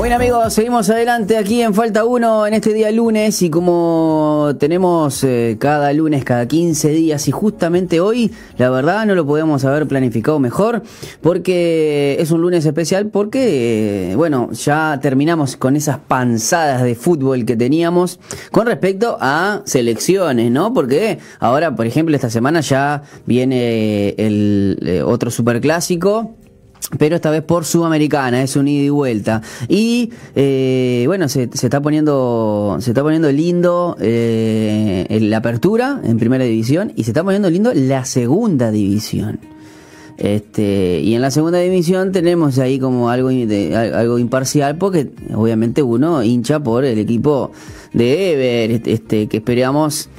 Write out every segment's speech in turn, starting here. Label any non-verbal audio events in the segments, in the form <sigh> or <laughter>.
Bueno amigos, seguimos adelante aquí en Falta 1 en este día lunes y como tenemos eh, cada lunes, cada 15 días y justamente hoy, la verdad no lo podemos haber planificado mejor porque es un lunes especial porque, eh, bueno, ya terminamos con esas panzadas de fútbol que teníamos con respecto a selecciones, ¿no? Porque ahora, por ejemplo, esta semana ya viene el eh, otro superclásico pero esta vez por Sudamericana, es un ida y vuelta. Y eh, bueno, se, está poniendo, se está poniendo lindo eh, la apertura en primera división y se está poniendo lindo la segunda división. Este, y en la segunda división tenemos ahí como algo, algo imparcial porque obviamente uno hincha por el equipo de Ever, este, que esperamos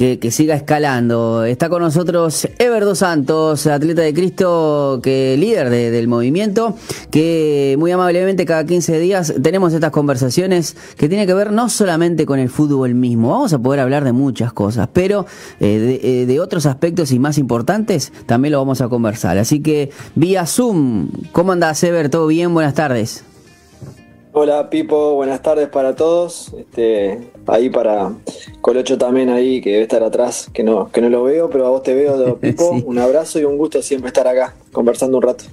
que, siga escalando. Está con nosotros Ever Dos Santos, atleta de Cristo, que líder del movimiento, que muy amablemente cada 15 días tenemos estas conversaciones que tienen que ver no solamente con el fútbol mismo, vamos a poder hablar de muchas cosas, pero eh, de, eh, de, otros aspectos y más importantes también lo vamos a conversar. Así que vía Zoom, ¿cómo andás Ever? ¿Todo bien? Buenas tardes. Hola Pipo, buenas tardes para todos. Este, ahí para Colocho también ahí, que debe estar atrás, que no, que no lo veo, pero a vos te veo, <laughs> Pipo. Un abrazo y un gusto siempre estar acá, conversando un rato.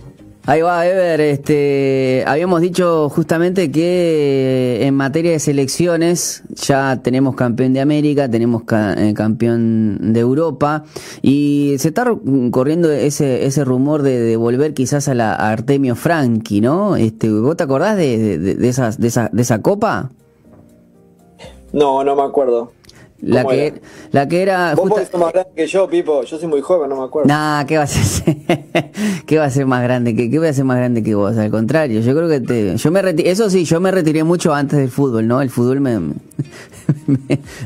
Ahí va, Ever. Este, habíamos dicho justamente que en materia de selecciones ya tenemos campeón de América, tenemos eh, campeón de Europa y se está corriendo ese, ese rumor de, volver quizás a la Artemio Franchi, ¿no? Este, ¿Vos te acordás de, de, de, esas, de, esa, de esa copa? No, no me acuerdo. La que, la que era. Vos justa... más grande que yo, Pipo. Yo soy muy joven, no me acuerdo. Nah, ¿qué va a ser? <laughs> ¿Qué va a ser más grande? ¿Qué, ¿Qué voy a ser más grande que vos? Al contrario, yo creo que te. Yo me Eso sí, yo me retiré mucho antes del fútbol, ¿no? El fútbol <laughs> me,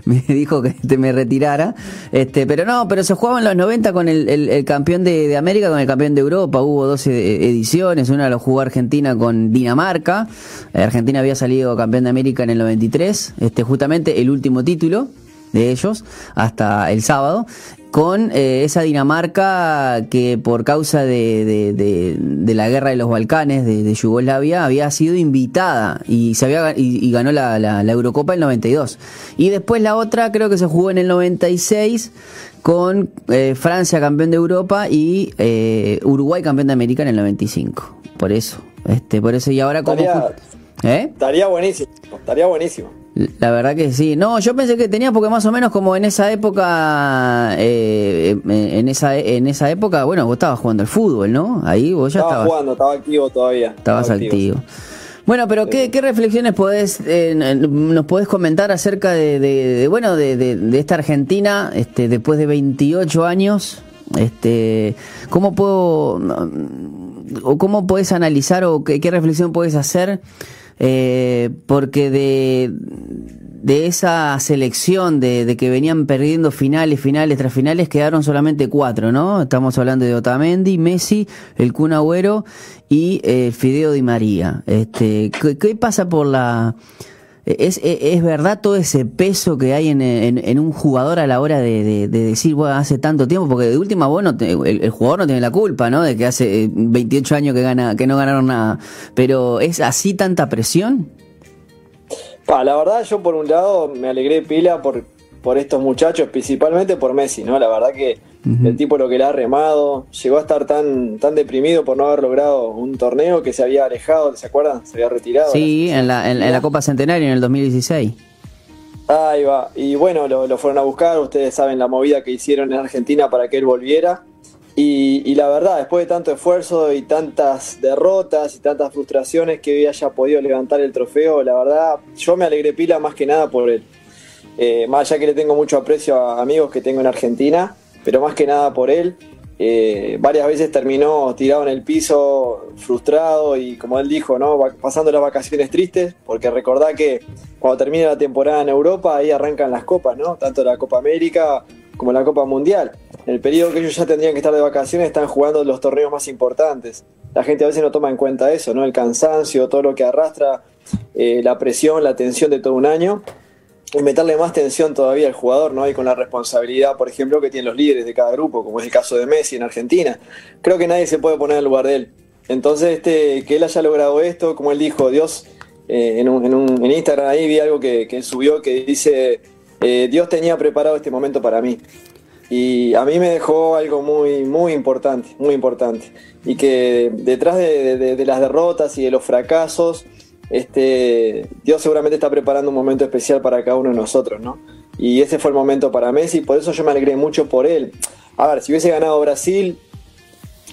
me, dijo que te me retirara. Este, pero no, pero se jugaba en los 90 con el, el, campeón de, de, América, con el campeón de Europa. Hubo 12 ediciones. Una lo jugó Argentina con Dinamarca. Argentina había salido campeón de América en el 93. Este, justamente el último título de ellos hasta el sábado con eh, esa Dinamarca que por causa de, de, la guerra de los Balcanes de, Yugoslavia había sido invitada y se había y, ganó la, la, Eurocopa en el 92 y después la otra creo que se jugó en el 96 con eh, Francia campeón de Europa y eh, Uruguay campeón de América en el 95 por eso este por eso y ahora como estaría buenísimo estaría buenísimo la verdad que sí. No, yo pensé que tenía porque más o menos como en esa época, eh, en esa en esa época, bueno, vos estabas jugando al fútbol, ¿no? Ahí vos ya estaba estabas. jugando, estaba activo todavía. Estabas activo. Bueno, pero ¿qué, ¿qué, reflexiones podés, eh, nos podés comentar acerca de, bueno, de, de, esta Argentina, este, después de 28 años, este, cómo puedo, o cómo podés analizar o qué, qué reflexión podés hacer eh, porque de, de esa selección de, que venían perdiendo finales, finales tras finales, quedaron solamente cuatro, ¿no? Estamos hablando de Otamendi, Messi, el Kun Agüero y eh, Fideo Di María. Este, ¿qué, ¿Qué pasa por la ¿Es, es, verdad todo ese peso que hay en, en, un jugador a la hora de, de, decir, bueno, hace tanto tiempo? Porque de última, bueno, el, jugador no tiene la culpa, ¿no? De que hace 28 años que, gana, que no ganaron nada. Pero ¿es así tanta presión? Pa, la verdad, yo por un lado me alegré pila por, por estos muchachos, principalmente por Messi, ¿no? La verdad que el tipo lo que le ha remado, llegó a estar tan, tan deprimido por no haber logrado un torneo que se había alejado, ¿se acuerdan? Se había retirado. Sí, en la, en, la Copa Centenario en el 2016. Ahí va, y bueno, lo, fueron a buscar, ustedes saben la movida que hicieron en Argentina para que él volviera. Y, y, la verdad, después de tanto esfuerzo y tantas derrotas y tantas frustraciones que haya podido levantar el trofeo, la verdad, yo me alegré pila más que nada por él. Eh, más allá que le tengo mucho aprecio a amigos que tengo en Argentina, pero más que nada por él. Eh, varias veces terminó tirado en el piso, frustrado y como él dijo, ¿no? pasando las vacaciones tristes, porque recordá que cuando termina la temporada en Europa, ahí arrancan las copas, ¿no? Tanto la Copa América como la Copa Mundial. En el periodo que ellos ya tendrían que estar de vacaciones, están jugando los torneos más importantes. La gente a veces no toma en cuenta eso, ¿no? El cansancio, todo lo que arrastra, eh, la presión, la tensión de todo un año meterle más tensión todavía al jugador, ¿no? Y con la responsabilidad, por ejemplo, que tienen los líderes de cada grupo, como es el caso de Messi en Argentina. Creo que nadie se puede poner en lugar de él. Entonces, este, que él haya logrado esto, como él dijo, Dios eh, en, un, en, Instagram ahí vi algo que, que subió que dice, eh, Dios tenía preparado este momento para mí. Y a mí me dejó algo muy, muy importante, muy importante. Y que detrás de, las derrotas y de los fracasos, este, Dios seguramente está preparando un momento especial para cada uno de nosotros, ¿no? Y ese fue el momento para Messi, por eso yo me alegré mucho por él. A ver, si hubiese ganado Brasil,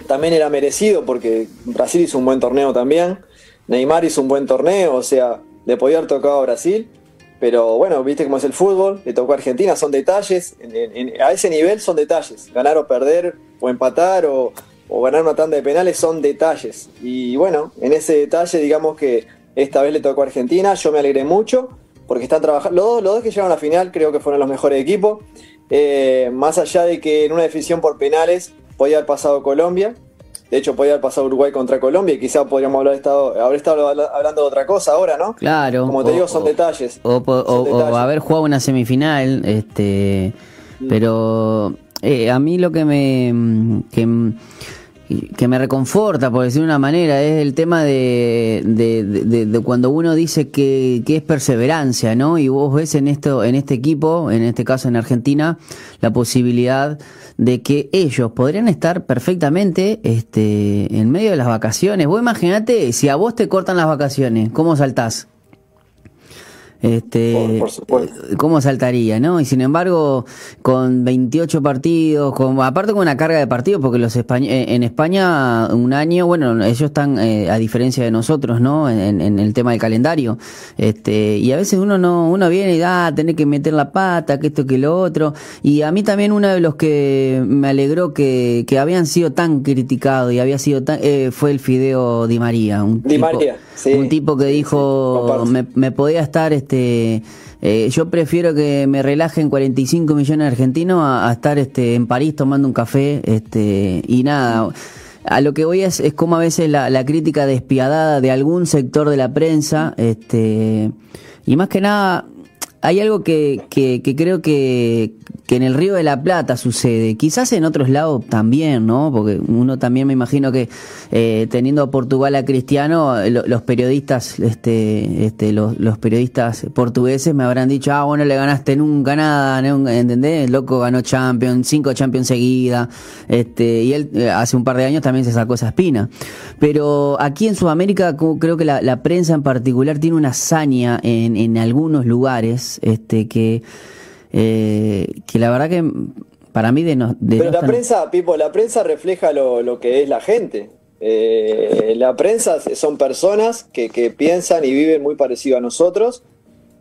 también era merecido, porque Brasil hizo un buen torneo también. Neymar hizo un buen torneo, o sea, le podía haber tocado a Brasil. Pero bueno, viste cómo es el fútbol, le tocó a Argentina, son detalles, a ese nivel son detalles. Ganar o perder, o empatar, o, ganar una tanda de penales son detalles. Y bueno, en ese detalle, digamos que esta vez le tocó a Argentina, yo me alegré mucho, porque están trabajando, los dos, los dos que llegaron a la final creo que fueron los mejores equipos. Eh, más allá de que en una definición por penales podía haber pasado Colombia, de hecho, podía haber pasado Uruguay contra Colombia y quizá podríamos haber estado, haber estado hablando de otra cosa ahora, ¿no? Claro. Como te digo, son detalles. O, haber jugado una semifinal, este, mm. pero eh, a mí lo que me que, me reconforta, por decir de una manera, es el tema de, de, cuando uno dice que, que, es perseverancia, ¿no? Y vos ves en esto, en este equipo, en este caso en Argentina, la posibilidad de que ellos podrían estar perfectamente este, en medio de las vacaciones. Vos imaginate si a vos te cortan las vacaciones, ¿cómo saltás? Este, ¿Cómo saltaría, no? Y sin embargo, con 28 partidos, con, aparte con una carga de partidos, porque los eh, en España un año, bueno, ellos están eh, a diferencia de nosotros, ¿no? En, el tema del calendario. Este, y a veces uno no, uno viene y da, ah, tener que meter la pata, que esto, que lo otro. Y a mí también uno de los que me alegró que, que habían sido tan criticados y había sido tan, eh, fue el Fideo Di María. Un Di María un tipo que dijo, me, podía estar, este, eh, yo prefiero que me relajen 45 millones de argentinos a, estar este, en París tomando un café, este, y nada. A lo que voy es, es como a veces la, la crítica despiadada de algún sector de la prensa, este, y más que nada, hay algo que, que, que creo que, que en el Río de la Plata sucede, quizás en otros lados también, ¿no? Porque uno también me imagino que eh, teniendo a Portugal a Cristiano, los periodistas, este, este, los, periodistas portugueses me habrán dicho, ah, bueno, le ganaste nunca nada, ¿entendés? El loco ganó Champions, cinco Champions seguida, este, y él eh, hace un par de años también se sacó esa espina. Pero aquí en Sudamérica creo que la, prensa en particular tiene una hazaña en, en algunos lugares, este, que eh, que la verdad que para mí de no... Pero la prensa, Pipo, la prensa refleja lo, que es la gente. Eh, la prensa son personas que, piensan y viven muy parecido a nosotros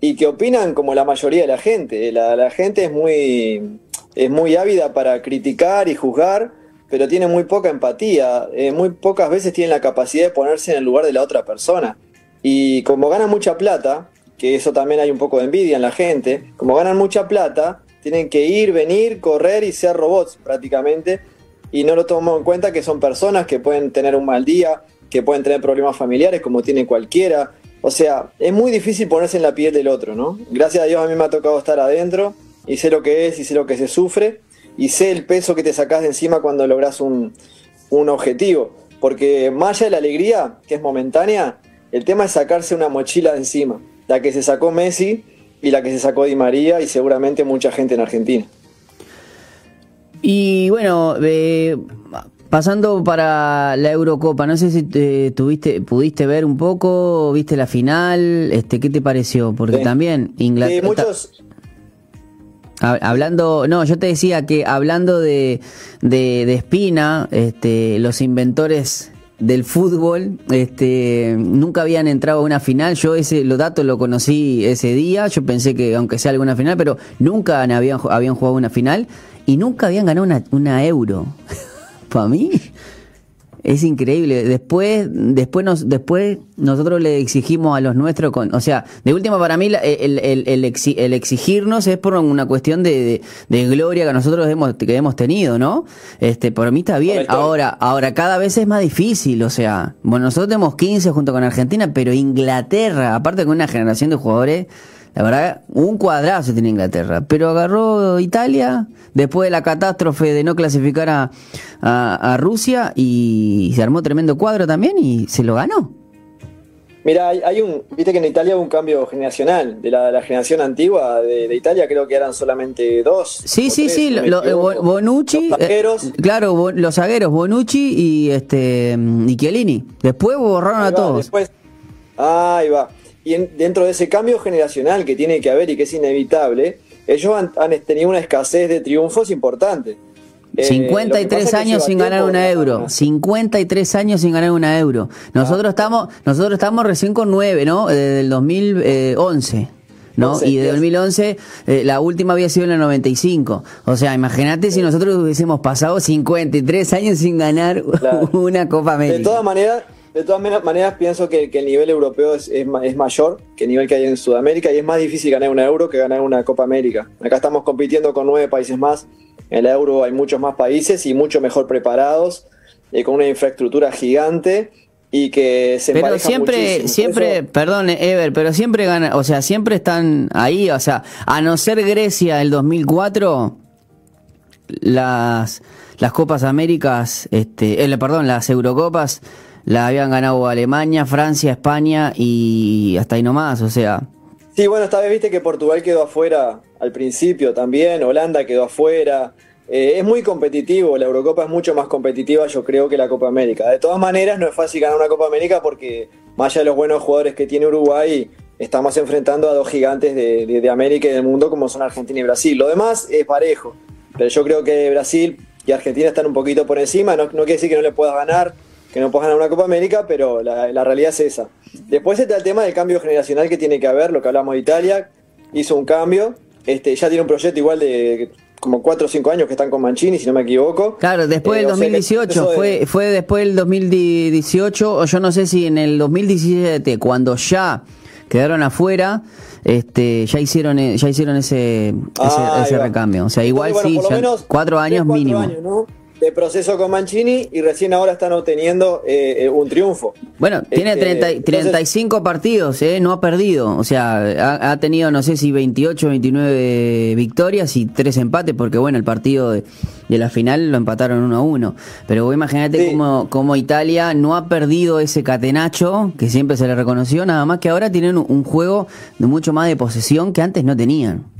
y que opinan como la mayoría de la gente. La, gente es muy, es muy ávida para criticar y juzgar, pero tiene muy poca empatía. Eh, muy pocas veces tienen la capacidad de ponerse en el lugar de la otra persona. Y como ganan mucha plata, que eso también hay un poco de envidia en la gente, como ganan mucha plata, tienen que ir, venir, correr y ser robots prácticamente, y no lo tomamos en cuenta que son personas que pueden tener un mal día, que pueden tener problemas familiares como tiene cualquiera. O sea, es muy difícil ponerse en la piel del otro, ¿no? Gracias a Dios a mí me ha tocado estar adentro y sé lo que es y sé lo que se sufre y sé el peso que te sacas de encima cuando logras un, un objetivo. Porque más allá de la alegría, que es momentánea, el tema es sacarse una mochila de encima la que se sacó Messi y la que se sacó Di María y seguramente mucha gente en Argentina. Y bueno, eh, pasando para la Eurocopa, no sé si tuviste, pudiste ver un poco, viste la final, este, ¿qué te pareció? Porque también Inglaterra. Sí, muchos. Hablando, no, yo te decía que hablando de, de, de Espina, este, los inventores del fútbol, este, nunca habían entrado a una final. Yo ese, los datos lo conocí ese día. Yo pensé que aunque sea alguna final, pero nunca habían, habían jugado una final y nunca habían ganado una, una euro. <laughs> Para mí, es increíble. Después, después, nos, después nosotros le exigimos a los nuestros, con, o sea, de última para mí el, el, el, exigirnos es por una cuestión de, de, gloria que nosotros hemos, que hemos tenido, ¿no? Este, por mí está bien. Ahora, ahora cada vez es más difícil, o sea, bueno, nosotros tenemos 15 junto con Argentina, pero Inglaterra, aparte con una generación de jugadores la verdad, un cuadrazo tiene Inglaterra. Pero agarró Italia después de la catástrofe de no clasificar a, a, Rusia y se armó tremendo cuadro también y se lo ganó. Mira, hay, un, viste que en Italia hubo un cambio generacional. De la, generación antigua de, Italia creo que eran solamente dos. Sí, sí, sí, eh, Bonucci. Los eh, claro, los zagueros, Bonucci y este y Chiellini. Después borraron a todos. Después, ahí va. Y dentro de ese cambio generacional que tiene que haber y que es inevitable, ellos han, han tenido una escasez de triunfos importante. 53 eh, años sin ganar una euro. 53 años sin ganar una euro. Nosotros ah. estamos nosotros estamos recién con 9, ¿no? Desde el 2011. ¿no? y de 2011 eh, la última había sido en el 95. O sea, imagínate si nosotros hubiésemos pasado 53 años sin ganar <laughs> una Copa América. De todas maneras, de todas maneras pienso que, el nivel europeo es, es, mayor que el nivel que hay en Sudamérica y es más difícil ganar una euro que ganar una Copa América. Acá estamos compitiendo con nueve países más en el euro hay muchos más países y mucho mejor preparados, eh, con una infraestructura gigante y que se pero siempre siempre perdón Ever pero siempre gana o sea siempre están ahí o sea a no ser Grecia el 2004 las las Copas Américas este eh, perdón las Eurocopas la habían ganado Alemania Francia España y hasta ahí nomás o sea Sí, bueno, esta vez viste que Portugal quedó afuera al principio también, Holanda quedó afuera. Eh, es muy competitivo, la Eurocopa es mucho más competitiva yo creo que la Copa América. De todas maneras, no es fácil ganar una Copa América porque más allá de los buenos jugadores que tiene Uruguay, estamos enfrentando a dos gigantes de, América y del mundo como son Argentina y Brasil. Lo demás es parejo, pero yo creo que Brasil y Argentina están un poquito por encima, no, no quiere decir que no le puedas ganar, que no puedas ganar una Copa América, pero la, realidad es esa. Después está el tema del cambio generacional que tiene que haber, lo que hablamos de Italia, hizo un cambio, este, ya tiene un proyecto igual de como 4 o 5 años que están con Mancini, si no me equivoco. Claro, después del 2018, eh, fue, fue después del 2018, o yo no sé si en el 2017, cuando ya quedaron afuera, este, ya hicieron ya hicieron ese, ese, recambio. O sea, igual sí, cuatro años mínimo de proceso con Mancini y recién ahora están obteniendo eh, eh, un triunfo. Bueno, tiene 35 este, partidos, eh, no ha perdido. O sea, ha, tenido, no sé si 28, 29 victorias y 3 empates, porque bueno, el partido de, la final lo empataron 1 a 1. Pero imagínate cómo, Italia no ha perdido ese catenacho que siempre se le reconoció, nada más que ahora tienen un juego de mucho más de posesión que antes no tenían.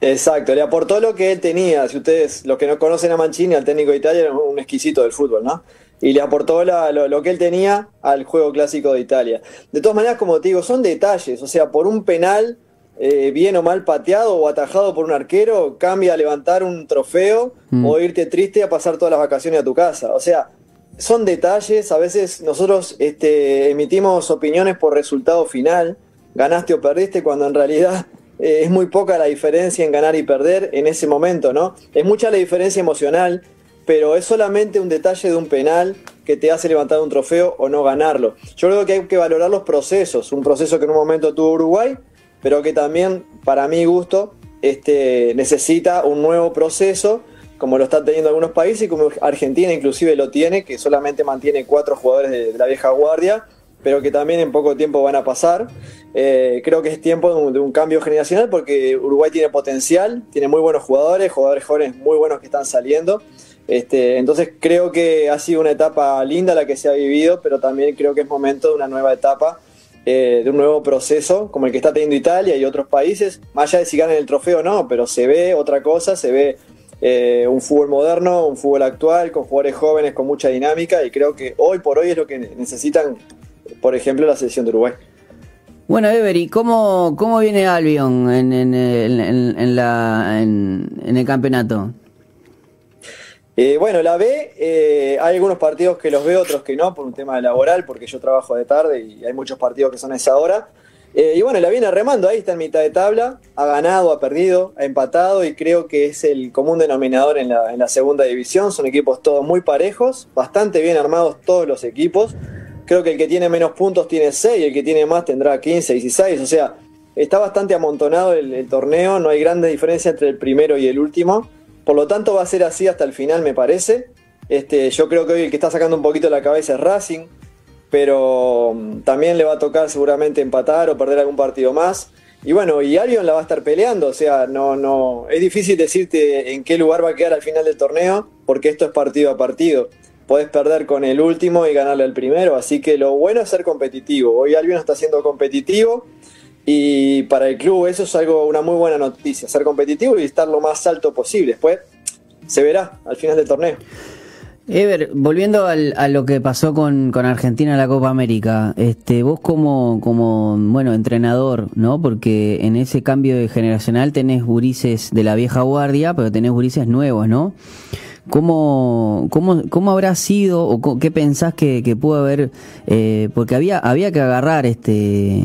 Exacto, le aportó lo que él tenía. Si ustedes, los que no conocen a Mancini, al técnico de Italia, era un exquisito del fútbol, ¿no? Y le aportó lo, que él tenía al juego clásico de Italia. De todas maneras, como te digo, son detalles. O sea, por un penal eh, bien o mal pateado o atajado por un arquero, cambia a levantar un trofeo mm. o irte triste a pasar todas las vacaciones a tu casa. O sea, son detalles. A veces nosotros este, emitimos opiniones por resultado final. Ganaste o perdiste cuando en realidad eh, es muy poca la diferencia en ganar y perder en ese momento, ¿no? Es mucha la diferencia emocional, pero es solamente un detalle de un penal que te hace levantar un trofeo o no ganarlo. Yo creo que hay que valorar los procesos, un proceso que en un momento tuvo Uruguay, pero que también, para mi gusto, este, necesita un nuevo proceso, como lo están teniendo algunos países, y como Argentina inclusive lo tiene, que solamente mantiene cuatro jugadores de la vieja guardia, pero que también en poco tiempo van a pasar. Eh, creo que es tiempo de un, cambio generacional porque Uruguay tiene potencial, tiene muy buenos jugadores, jugadores jóvenes muy buenos que están saliendo. Este, entonces creo que ha sido una etapa linda la que se ha vivido, pero también creo que es momento de una nueva etapa, eh, de un nuevo proceso como el que está teniendo Italia y otros países, más allá de si ganan el trofeo o no, pero se ve otra cosa, se ve eh, un fútbol moderno, un fútbol actual, con jugadores jóvenes, con mucha dinámica, y creo que hoy por hoy es lo que necesitan por ejemplo, la selección de Uruguay. Bueno, Every, ¿cómo, cómo viene Albion en, en, en, la, en, el campeonato? Eh, bueno, la B, eh, hay algunos partidos que los veo, otros que no, por un tema laboral, porque yo trabajo de tarde y hay muchos partidos que son a esa hora. Eh, y bueno, la viene remando, ahí está en mitad de tabla, ha ganado, ha perdido, ha empatado y creo que es el común denominador en la, en la segunda división. Son equipos todos muy parejos, bastante bien armados todos los equipos. Creo que el que tiene menos puntos tiene 6, el que tiene más tendrá 15, 16. O sea, está bastante amontonado el, torneo, no hay grandes diferencias entre el primero y el último. Por lo tanto, va a ser así hasta el final, me parece. Este, yo creo que hoy el que está sacando un poquito la cabeza es Racing, pero mm, también le va a tocar seguramente empatar o perder algún partido más. Y bueno, y Arion la va a estar peleando, o sea, no, no, es difícil decirte en qué lugar va a quedar al final del torneo, porque esto es partido a partido. Podés perder con el último y ganarle al primero. Así que lo bueno es ser competitivo. Hoy Albion está siendo competitivo y para el club eso es algo, una muy buena noticia, ser competitivo y estar lo más alto posible. Después se verá al final del torneo. Ever, volviendo a lo que pasó con, Argentina en la Copa América, este, vos como, como, bueno, entrenador, ¿no? Porque en ese cambio de generacional tenés gurises de la vieja guardia, pero tenés gurises nuevos, ¿no? ¿Cómo, cómo, cómo habrá sido o qué pensás que, que pudo haber? Eh, porque había, había que agarrar, este,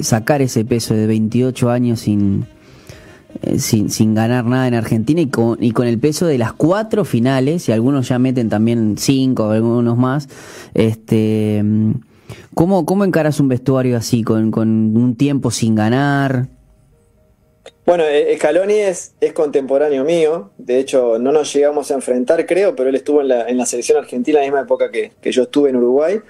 sacar ese peso de 28 años sin, eh, sin, sin, ganar nada en Argentina y con, y con el peso de las cuatro finales, y algunos ya meten también cinco, algunos más, este, ¿cómo, cómo encaras un vestuario así, con, con un tiempo sin ganar? Bueno, e-, Scaloni es, es contemporáneo mío, de hecho no nos llegamos a enfrentar creo, pero él estuvo en la, en la selección argentina en la misma época que, que yo estuve en Uruguay.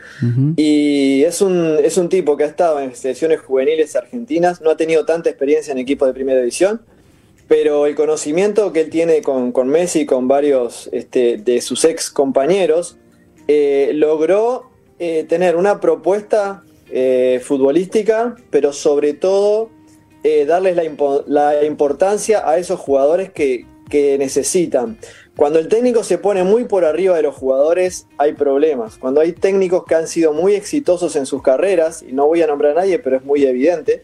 Y es un, es un tipo que ha estado en selecciones juveniles argentinas, no ha tenido tanta experiencia en equipos de primera división, pero el conocimiento que él tiene con, Messi y con varios este, de sus ex compañeros, eh, logró eh, tener una propuesta eh, futbolística, pero sobre todo darles la, importancia a esos jugadores que, necesitan. Cuando el técnico se pone muy por arriba de los jugadores, hay problemas. Cuando hay técnicos que han sido muy exitosos en sus carreras, y no voy a nombrar a nadie, pero es muy evidente,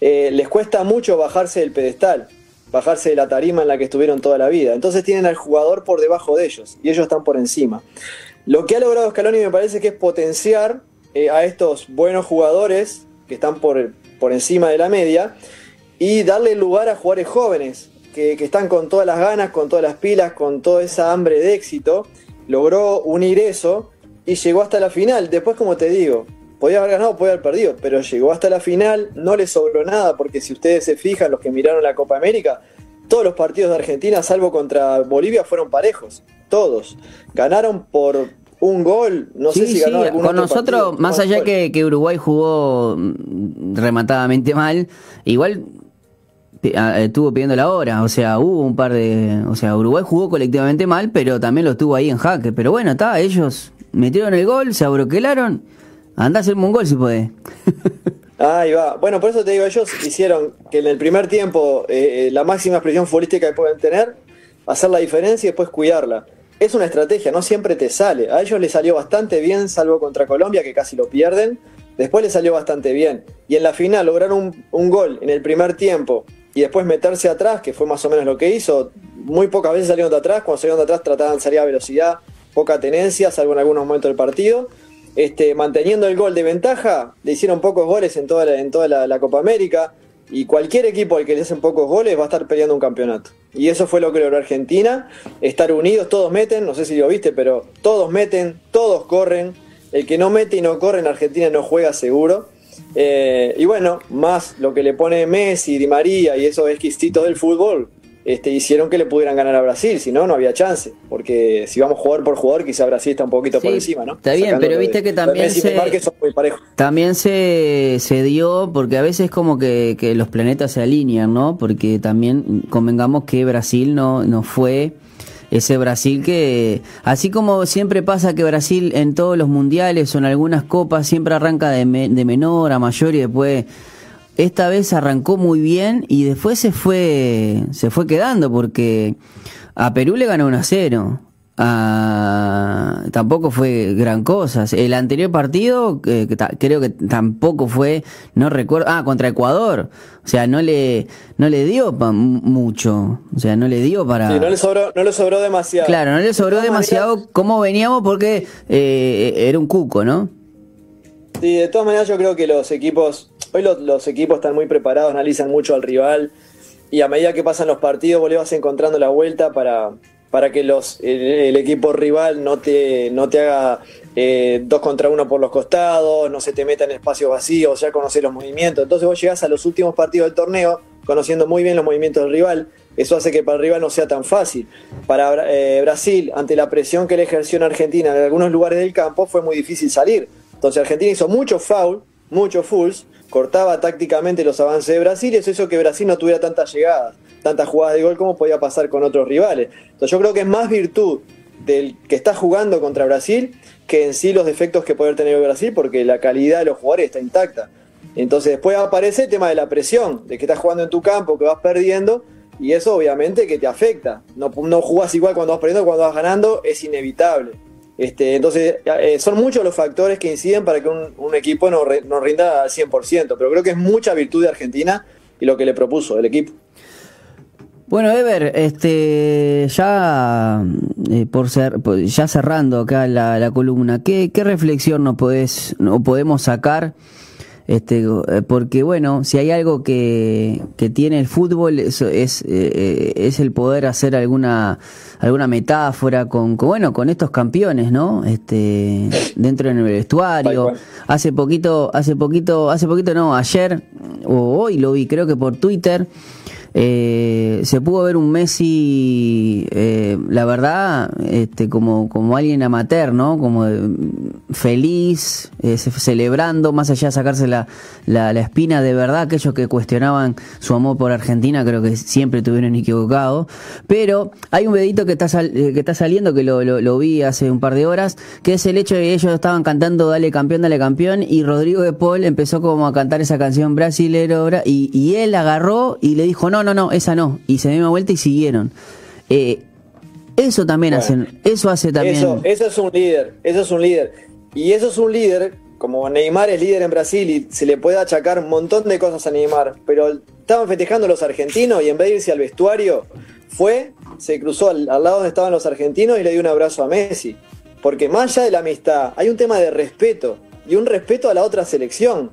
les cuesta mucho bajarse del pedestal bajarse de la tarima en la que estuvieron toda la vida. Entonces tienen al jugador por debajo de ellos y ellos están por encima. Lo que ha logrado Scaloni me parece que es potenciar eh, a estos buenos jugadores que están por, por encima de la media y darle lugar a jugadores jóvenes que, que están con todas las ganas, con todas las pilas, con toda esa hambre de éxito. Logró unir eso y llegó hasta la final. Después, como te digo, podía haber ganado, podía haber perdido, pero llegó hasta la final, no le sobró nada, porque si ustedes se fijan, los que miraron la Copa América, todos los partidos de Argentina, salvo contra Bolivia, fueron parejos, todos. Ganaron por un gol, no sé si ganó Con nosotros, más allá que, que, Uruguay jugó mm, rematadamente mal, igual estuvo pidiendo la hora, o sea, hubo un par de, o sea, Uruguay jugó colectivamente mal, pero también lo tuvo ahí en jaque, pero bueno, está, ellos metieron el gol, se abroquelaron Anda a hacerme un gol si puede. Ahí va. Bueno, por eso te digo, ellos hicieron que en el primer tiempo eh, eh, la máxima expresión futbolística que pueden tener, hacer la diferencia y después cuidarla. Es una estrategia, no siempre te sale. A ellos les salió bastante bien, salvo contra Colombia, que casi lo pierden. Después les salió bastante bien. Y en la final lograron un, gol en el primer tiempo y después meterse atrás, que fue más o menos lo que hizo. Muy pocas veces salieron de atrás. Cuando salieron de atrás trataban de salir a velocidad, poca tenencia, salvo en algunos momentos del partido este, manteniendo el gol de ventaja, le hicieron pocos goles en toda, la, en toda la, Copa América. Y cualquier equipo al que le hacen pocos goles va a estar peleando un campeonato. Y eso fue lo que logró Argentina. Estar unidos, todos meten, no sé si lo viste, pero todos meten, todos corren. El que no mete y no corre en Argentina no juega seguro. Eh, y bueno, más lo que le pone Messi, Di María y esos exquisitos del fútbol, este, hicieron que le pudieran ganar a Brasil, si no, no había chance, porque si vamos jugador por jugador, quizá Brasil está un poquito por encima, ¿no? Está bien, pero viste que también se, también se, se, dio, porque a veces como que, que, los planetas se alinean, ¿no? Porque también convengamos que Brasil no, no fue ese Brasil que, así como siempre pasa que Brasil en todos los mundiales o en algunas copas siempre arranca de, de menor a mayor y después esta vez arrancó muy bien y después se fue, se fue quedando porque a Perú le ganó 1 a 0. tampoco fue gran cosa. El anterior partido eh, creo que tampoco fue, no recuerdo, ah, contra Ecuador. O sea, no le, no le dio mucho. O sea, no le dio para... Sí, no le sobró, no le sobró demasiado. Claro, no le sobró demasiado cómo veníamos porque eh, era un cuco, ¿no? Sí, de todas maneras yo creo que los equipos Hoy los, equipos están muy preparados, analizan mucho al rival y a medida que pasan los partidos vos le vas encontrando la vuelta para, para que los, el, equipo rival no te, no te haga eh, dos contra uno por los costados, no se te meta en espacios vacíos, ya conoces los movimientos. Entonces vos llegás a los últimos partidos del torneo conociendo muy bien los movimientos del rival. Eso hace que para el rival no sea tan fácil. Para eh, Brasil, ante la presión que le ejerció en Argentina en algunos lugares del campo, fue muy difícil salir. Entonces Argentina hizo mucho foul, muchos fouls, cortaba tácticamente los avances de Brasil y eso hizo que Brasil no tuviera tantas llegadas, tantas jugadas de gol como podía pasar con otros rivales. Entonces yo creo que es más virtud del que está jugando contra Brasil que en sí los defectos que puede tener Brasil, porque la calidad de los jugadores está intacta. Entonces después aparece el tema de la presión, de que estás jugando en tu campo, que vas perdiendo, y eso obviamente que te afecta. No, no jugás igual cuando vas perdiendo, cuando vas ganando, es inevitable. Este, entonces eh, son muchos los factores que inciden para que un, equipo no, no rinda al 100%, pero creo que es mucha virtud de Argentina y lo que le propuso el equipo. Bueno, Ever, este, ya eh, por ser, ya cerrando acá la, columna, ¿qué, ¿qué, reflexión nos podés, no podemos sacar? Este, eh, porque bueno, si hay algo que, que tiene el fútbol es, es, eh, es, el poder hacer alguna alguna metáfora con, bueno con estos campeones, ¿no? Este, dentro del vestuario. Hace poquito, hace poquito, hace poquito no, ayer o hoy lo vi, creo que por Twitter. Eh, se pudo ver un Messi, eh, la verdad, este, como, como alguien amateur, ¿no? Como feliz, eh, celebrando, más allá de sacarse la, espina de verdad, aquellos que cuestionaban su amor por Argentina, creo que siempre tuvieron equivocado. Pero hay un vedito que está, que está saliendo, que lo, lo, vi hace un par de horas, que es el hecho de que ellos estaban cantando Dale campeón, dale campeón, y Rodrigo de Paul empezó como a cantar esa canción brasilera, y, y él agarró y le dijo, no, no, no, no, esa no. Y se dio una vuelta y siguieron. Eh, eso también hacen, eso hace también. Eso, eso es un líder, eso es un líder. Y eso es un líder, como Neymar es líder en Brasil y se le puede achacar un montón de cosas a Neymar, pero estaban festejando los argentinos y en vez de irse al vestuario, fue, se cruzó al, lado donde estaban los argentinos y le dio un abrazo a Messi. Porque más allá de la amistad, hay un tema de respeto y un respeto a la otra selección.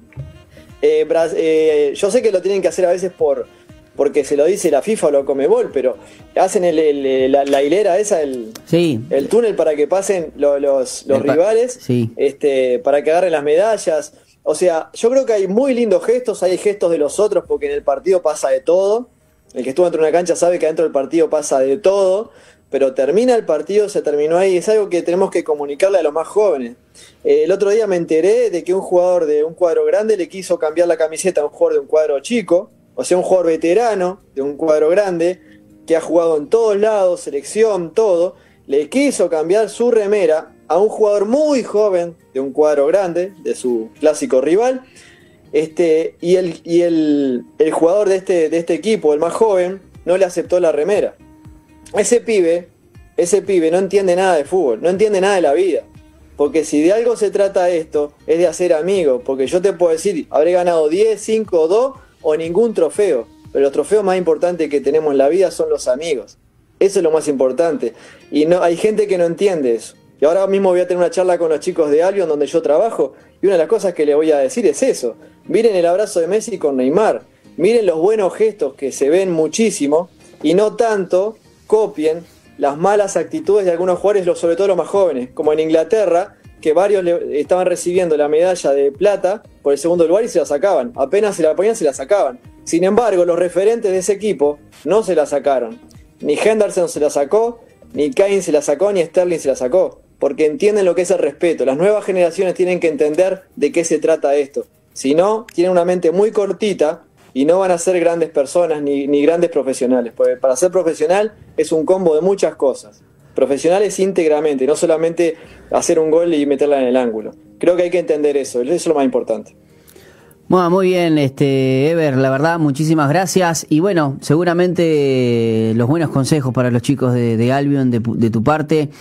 Eh, eh, yo sé que lo tienen que hacer a veces por, porque se lo dice la FIFA o lo Comebol, pero hacen la, hilera esa, el, el túnel para que pasen los, rivales, este, para que agarren las medallas. O sea, yo creo que hay muy lindos gestos, hay gestos de los otros, porque en el partido pasa de todo. El que estuvo dentro de una cancha sabe que dentro del partido pasa de todo, pero termina el partido, se terminó ahí. Es algo que tenemos que comunicarle a los más jóvenes. Eh, el otro día me enteré de que un jugador de un cuadro grande le quiso cambiar la camiseta a un jugador de un cuadro chico o sea, un jugador veterano de un cuadro grande que ha jugado en todos lados, selección, todo, le quiso cambiar su remera a un jugador muy joven de un cuadro grande, de su clásico rival, este, y, el, y el, jugador de este, de este equipo, el más joven, no le aceptó la remera. Ese pibe, ese pibe no entiende nada de fútbol, no entiende nada de la vida. Porque si de algo se trata esto, es de hacer amigos. Porque yo te puedo decir, habré ganado 10, 5, 2 o ningún trofeo. Pero los trofeos más importantes que tenemos en la vida son los amigos. Eso es lo más importante. Y no, hay gente que no entiende eso. Y ahora mismo voy a tener una charla con los chicos de Albion donde yo trabajo. Y una de las cosas que le voy a decir es eso. Miren el abrazo de Messi con Neymar. Miren los buenos gestos que se ven muchísimo. Y no tanto copien las malas actitudes de algunos jugadores, sobre todo los más jóvenes. Como en Inglaterra, que varios estaban recibiendo la medalla de plata por el segundo lugar y se la sacaban. Apenas se la ponían, se la sacaban. Sin embargo, los referentes de ese equipo no se la sacaron. Ni Henderson se la sacó, ni Kane se la sacó, ni Sterling se la sacó. Porque entienden lo que es el respeto. Las nuevas generaciones tienen que entender de qué se trata esto. Si no, tienen una mente muy cortita y no van a ser grandes personas ni, ni grandes profesionales. Porque para ser profesional es un combo de muchas cosas profesionales íntegramente, no solamente hacer un gol y meterla en el ángulo. Creo que hay que entender eso, eso es lo más importante. Bueno, muy bien, este Ever, la verdad, muchísimas gracias. Y bueno, seguramente los buenos consejos para los chicos de, Albion, de, tu parte,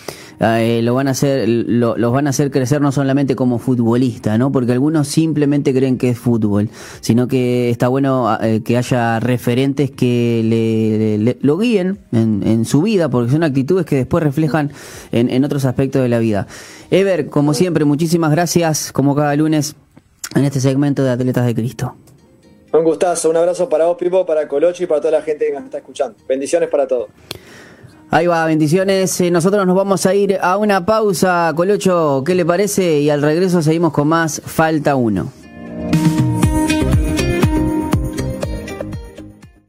eh, lo van a hacer, los van a hacer crecer no solamente como futbolista, ¿no? Porque algunos simplemente creen que es fútbol, sino que está bueno eh, que haya referentes que le, lo guíen en, su vida, porque son actitudes que después reflejan en, en otros aspectos de la vida. Ever, como siempre, muchísimas gracias, como cada lunes en este segmento de Atletas de Cristo. Un gustazo, un abrazo para vos, Pipo, para Colocho y para toda la gente que nos está escuchando. Bendiciones para todos. Ahí va, bendiciones. Eh, nosotros nos vamos a ir a una pausa, Colocho, ¿qué le parece? Y al regreso seguimos con más Falta 1.